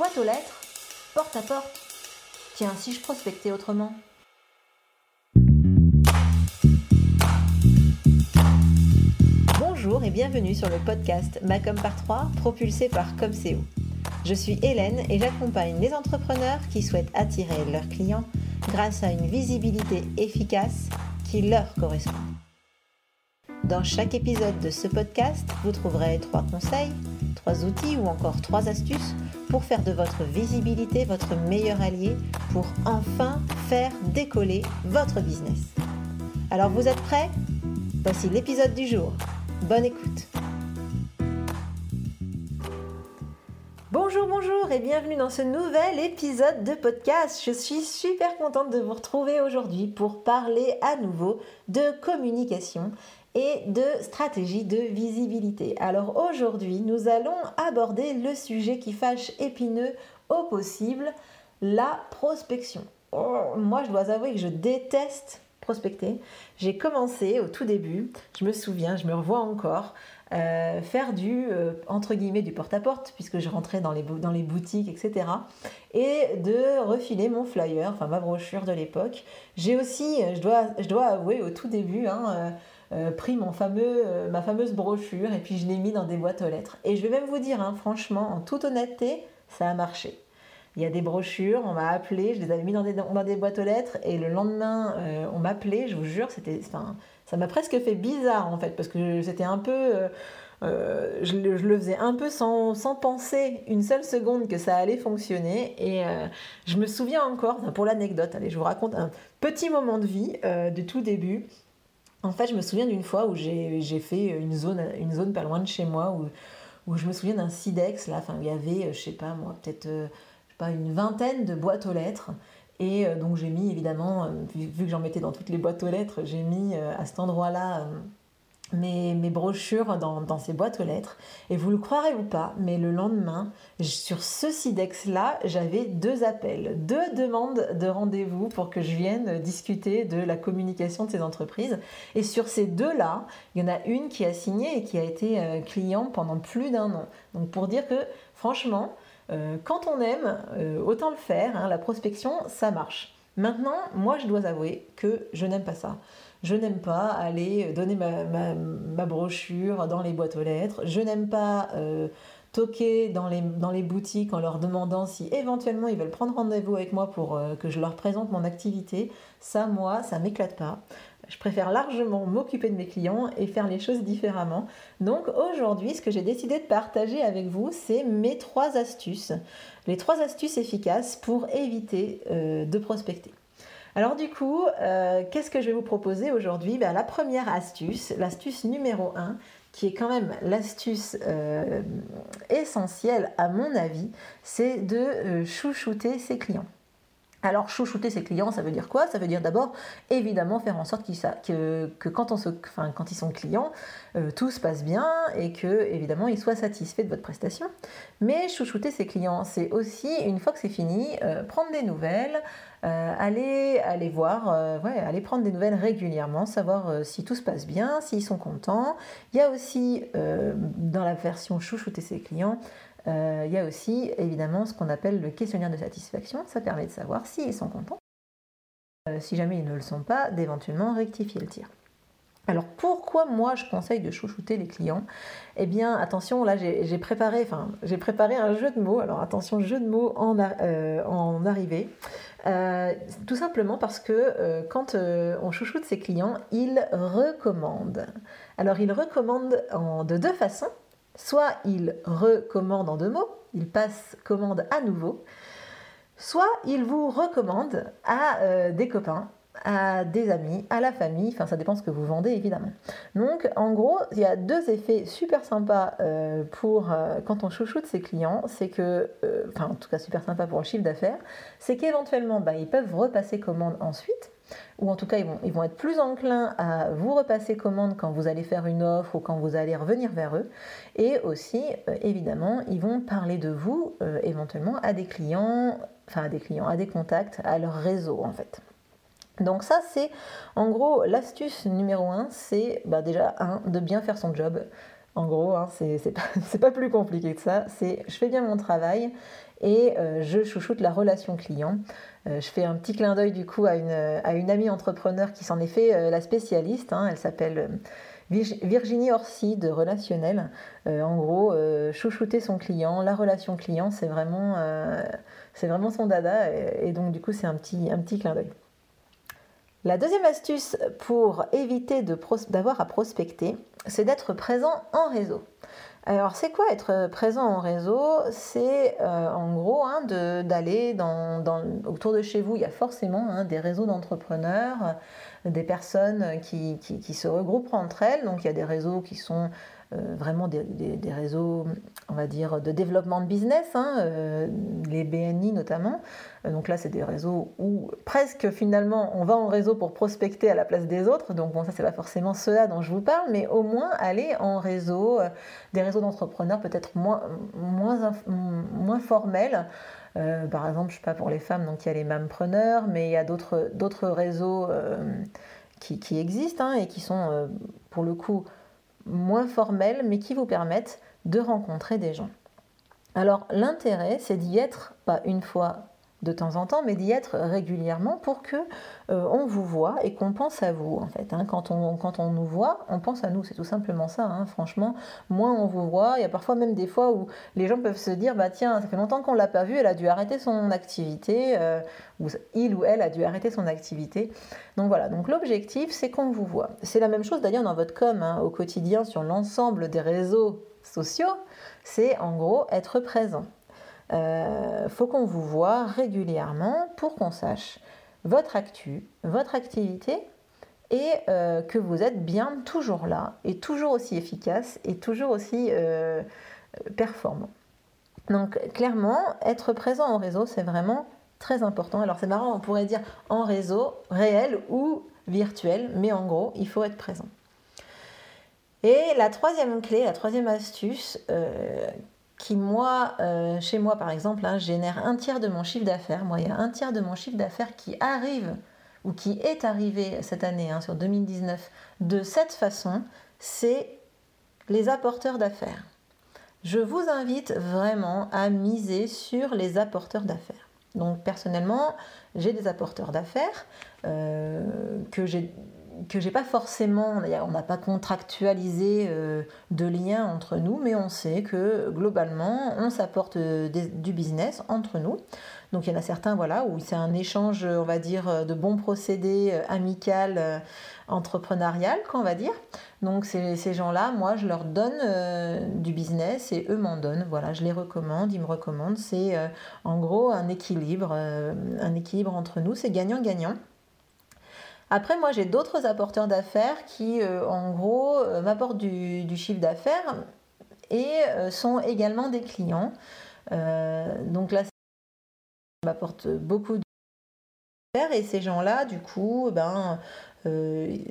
boîte aux lettres, porte à porte. Tiens, si je prospectais autrement Bonjour et bienvenue sur le podcast Macom par 3, propulsé par Comseo. Je suis Hélène et j'accompagne les entrepreneurs qui souhaitent attirer leurs clients grâce à une visibilité efficace qui leur correspond. Dans chaque épisode de ce podcast, vous trouverez trois conseils, trois outils ou encore trois astuces pour faire de votre visibilité votre meilleur allié pour enfin faire décoller votre business. Alors vous êtes prêts? Voici l'épisode du jour. Bonne écoute. Bonjour, bonjour et bienvenue dans ce nouvel épisode de podcast. Je suis super contente de vous retrouver aujourd'hui pour parler à nouveau de communication et de stratégie de visibilité. Alors aujourd'hui, nous allons aborder le sujet qui fâche épineux au possible, la prospection. Oh, moi, je dois avouer que je déteste J'ai commencé au tout début, je me souviens, je me revois encore, euh, faire du euh, entre guillemets du porte-à-porte puisque je rentrais dans les, dans les boutiques etc et de refiler mon flyer enfin ma brochure de l'époque. J'ai aussi je dois, je dois avouer au tout début hein, euh, pris mon fameux, ma fameuse brochure et puis je l'ai mis dans des boîtes aux lettres. Et je vais même vous dire hein, franchement en toute honnêteté ça a marché il y a des brochures, on m'a appelé, je les avais mis dans des, dans des boîtes aux lettres et le lendemain on m'appelait, je vous jure, c'était, ça m'a presque fait bizarre en fait, parce que c'était un peu. Euh, euh, je, le, faisais un peu sans, penser une seule seconde que ça allait fonctionner. Et euh, je me souviens encore, pour l'anecdote, allez, je vous raconte un petit moment de vie de tout début. En fait, je me souviens d'une fois où j'ai fait une zone, une zone pas loin de chez moi, où, où je me souviens d'un SIDEX, là, enfin, il y avait, je sais pas moi, peut-être une vingtaine de boîtes aux lettres. Et euh, donc j'ai mis évidemment, euh, vu, que j'en mettais dans toutes les boîtes aux lettres, j'ai mis euh, à cet endroit-là mes, mes, brochures dans, ces boîtes aux lettres. Et vous le croirez ou pas, mais le lendemain, sur ce SIDEX-là, j'avais deux appels, deux demandes de rendez-vous pour que je vienne discuter de la communication de ces entreprises. Et sur ces deux-là, il y en a une qui a signé et qui a été client pendant plus d'un an. Donc pour dire que franchement, euh, quand on aime, euh, autant le faire, hein, la prospection, ça marche. Maintenant, moi, je dois avouer que je n'aime pas ça. Je n'aime pas aller donner ma, brochure dans les boîtes aux lettres. Je n'aime pas euh, toquer dans les, dans les boutiques en leur demandant si éventuellement ils veulent prendre rendez-vous avec moi pour que je leur présente mon activité. Ça, moi, ça m'éclate pas. Je préfère largement m'occuper de mes clients et faire les choses différemment. Donc aujourd'hui, ce que j'ai décidé de partager avec vous, c'est mes trois astuces. Les trois astuces efficaces pour éviter euh, de prospecter. Alors du coup, euh, qu'est-ce que je vais vous proposer aujourd'hui? Ben, La première astuce, l'astuce numéro 1, qui est quand même l'astuce euh, essentielle à mon avis, c'est de chouchouter ses clients. Alors chouchouter ses clients, ça veut dire quoi? Ça veut dire d'abord évidemment faire en sorte que, que quand, ils sont clients, euh, tout se passe bien et que évidemment ils soient satisfaits de votre prestation. Mais chouchouter ses clients, c'est aussi une fois que c'est fini, euh, prendre des nouvelles, euh, aller voir, ouais, aller prendre des nouvelles régulièrement, savoir si tout se passe bien, s'ils sont contents. Il y a aussi dans la version chouchouter ses clients euh, il y a aussi évidemment ce qu'on appelle le questionnaire de satisfaction. Ça permet de savoir s'ils sont contents. Euh, si jamais ils ne le sont pas, d'éventuellement rectifier le tir. Alors pourquoi moi je conseille de chouchouter les clients? Eh bien attention, là j'ai préparé, enfin, préparé un jeu de mots. Alors attention, jeu de mots en, euh, en arrivée. Tout simplement parce que quand on chouchoute ses clients, ils recommandent. Alors ils recommandent en, de deux façons. Soit il recommande en deux mots, il passe commande à nouveau, soit il vous recommande à euh, des copains, à des amis, à la famille, enfin ça dépend ce que vous vendez évidemment. Donc en gros, il y a deux effets super sympas euh, pour euh, quand on chouchoute ses clients, c'est que, enfin en tout cas super sympa pour le chiffre d'affaires, c'est qu'éventuellement bah, ils peuvent repasser commande ensuite ou en tout cas ils vont, être plus enclins à vous repasser commande quand vous allez faire une offre ou quand vous allez revenir vers eux. Et aussi, euh, évidemment, ils vont parler de vous euh, éventuellement à des clients, enfin à des clients, à des contacts, à leur réseau en fait. Donc ça c'est en gros l'astuce numéro un, c'est bah, déjà un, de bien faire son job. En gros, hein, c'est pas, plus compliqué que ça. C'est je fais bien mon travail et je chouchoute la relation client. je fais un petit clin d'œil du coup à une, amie entrepreneur qui s'en est fait la spécialiste. Hein. elle s'appelle Virginie Orsi de Relationnel. en gros, chouchouter son client, la relation client, c'est vraiment, son dada. Et, donc du coup, c'est un petit clin d'œil. La deuxième astuce pour éviter d'avoir à prospecter, c'est d'être présent en réseau. Alors, c'est quoi être présent en réseau? C'est euh, en gros hein, d'aller dans, autour de chez vous. Il y a forcément hein, des réseaux d'entrepreneurs, des personnes qui, qui, se regroupent entre elles. Donc, il y a des réseaux qui sont vraiment des, réseaux, on va dire, de développement de business, hein, euh, les BNI notamment. Euh, donc là, c'est des réseaux où presque finalement on va en réseau pour prospecter à la place des autres. Donc bon, ça, c'est pas forcément cela dont je vous parle, mais au moins aller en réseau, des réseaux d'entrepreneurs peut-être moins, moins, moins formels. par exemple, je sais pas pour les femmes, donc il y a les mampreneurs, mais il y a d'autres réseaux qui, qui, existent hein, et qui sont pour le coup moins formels, mais qui vous permettent de rencontrer des gens. Alors l'intérêt, c'est d'y être pas une fois de temps en temps, mais d'y être régulièrement pour que euh, on vous voit et qu'on pense à vous en fait. Hein. Quand, on, quand on nous voit, on pense à nous, c'est tout simplement ça. Hein. Franchement, moins on vous voit, il y a parfois même des fois où les gens peuvent se dire bah tiens, ça fait longtemps qu'on l'a pas vu, elle a dû arrêter son activité, euh, ou il ou elle a dû arrêter son activité. Donc voilà, donc l'objectif c'est qu'on vous voit. C'est la même chose d'ailleurs dans votre com hein, au quotidien sur l'ensemble des réseaux sociaux, c'est en gros être présent. Euh, faut qu'on vous voit régulièrement pour qu'on sache votre actu, votre activité et euh, que vous êtes bien toujours là et toujours aussi efficace et toujours aussi euh, performant. Donc clairement, être présent en réseau, c'est vraiment très important. Alors c'est marrant, on pourrait dire en réseau, réel ou virtuel, mais en gros, il faut être présent. Et la troisième clé, la troisième astuce, euh, qui, moi, euh, chez moi par exemple, hein, génère un tiers de mon chiffre d'affaires. Moi, il y a un tiers de mon chiffre d'affaires qui arrive ou qui est arrivé cette année, hein, sur 2019, de cette façon, c'est les apporteurs d'affaires. Je vous invite vraiment à miser sur les apporteurs d'affaires. Donc personnellement, j'ai des apporteurs d'affaires euh, que j'ai que j'ai pas forcément, on n'a pas contractualisé euh, de lien entre nous, mais on sait que globalement, on s'apporte euh, du business entre nous. Donc il y en a certains, voilà, où c'est un échange, on va dire, de bons procédés euh, amical, entrepreneurial, qu'on va dire. Donc ces, ces gens-là, moi, je leur donne du business et eux m'en donnent. Voilà, je les recommande, ils me recommandent. C'est en gros un équilibre, un équilibre entre nous. C'est gagnant-gagnant. Après, moi, j'ai d'autres apporteurs d'affaires qui, euh, en gros, euh, m'apportent du, chiffre d'affaires et euh, sont également des clients. donc là, m'apporte beaucoup de et ces gens-là, du coup, ben,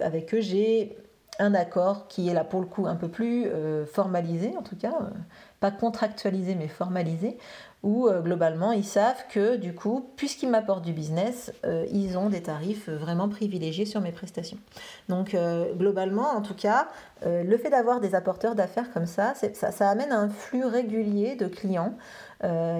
avec eux, j'ai un accord qui est là pour le coup un peu plus formalisé, en tout cas, pas contractualisé mais formalisé, où euh, globalement ils savent que du coup, puisqu'ils m'apportent du business, euh, ils ont des tarifs vraiment privilégiés sur mes prestations. Donc euh, globalement, en tout cas, le fait d'avoir des apporteurs d'affaires comme ça, ça, ça, amène un flux régulier de clients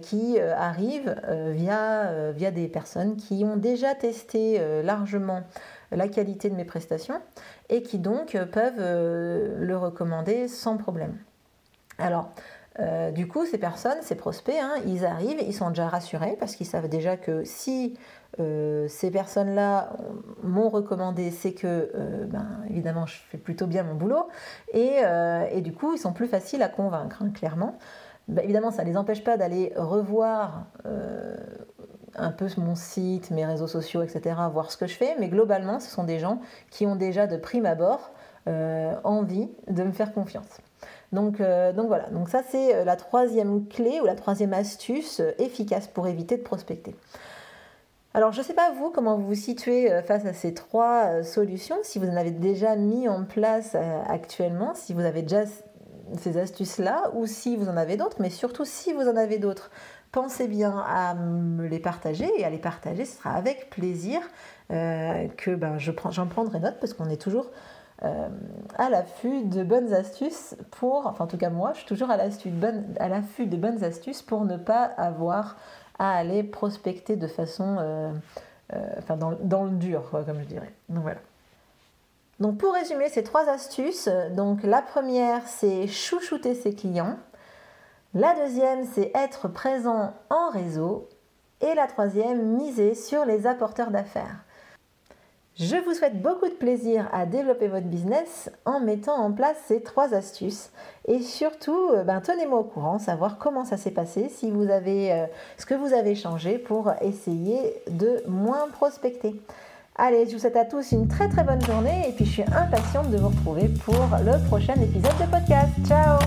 qui arrivent via, via des personnes qui ont déjà testé largement la qualité de mes prestations et qui donc peuvent le recommander sans problème. Alors, euh, du coup, ces personnes, ces prospects, hein, ils arrivent, ils sont déjà rassurés parce qu'ils savent déjà que si euh, ces personnes-là m'ont recommandé, c'est que, euh, ben, évidemment, je fais plutôt bien mon boulot. Et, du coup, ils sont plus faciles à convaincre, hein, clairement. Ben, évidemment, ça ne les empêche pas d'aller revoir un peu mon site, mes réseaux sociaux, etc., voir ce que je fais. Mais globalement, ce sont des gens qui ont déjà de prime abord envie de me faire confiance. Euh, donc, voilà, donc ça c'est euh, la troisième clé ou la troisième astuce euh, efficace pour éviter de prospecter. Alors je ne sais pas vous comment vous vous situez face à ces trois solutions, si vous en avez déjà mis en place actuellement, si vous avez déjà ces astuces-là ou si vous en avez d'autres, mais surtout si vous en avez d'autres, pensez bien à me les partager et à les partager, ce sera avec plaisir que ben, j'en prendrai note parce qu'on est toujours à l'affût de bonnes astuces pour, enfin en tout cas moi, je suis toujours à l'affût de, bonnes, de bonnes astuces pour ne pas avoir à aller prospecter de façon, enfin dans, dans, le dur, comme je dirais. Donc voilà. Donc pour résumer ces trois astuces, donc la première c'est chouchouter ses clients, la deuxième c'est être présent en réseau et la troisième miser sur les apporteurs d'affaires. Je vous souhaite beaucoup de plaisir à développer votre business en mettant en place ces trois astuces et surtout euh, ben, tenez-moi au courant, savoir comment ça s'est passé, si vous avez euh, ce que vous avez changé pour essayer de moins prospecter. Allez, je vous souhaite à tous une très très bonne journée et puis je suis impatiente de vous retrouver pour le prochain épisode de podcast. Ciao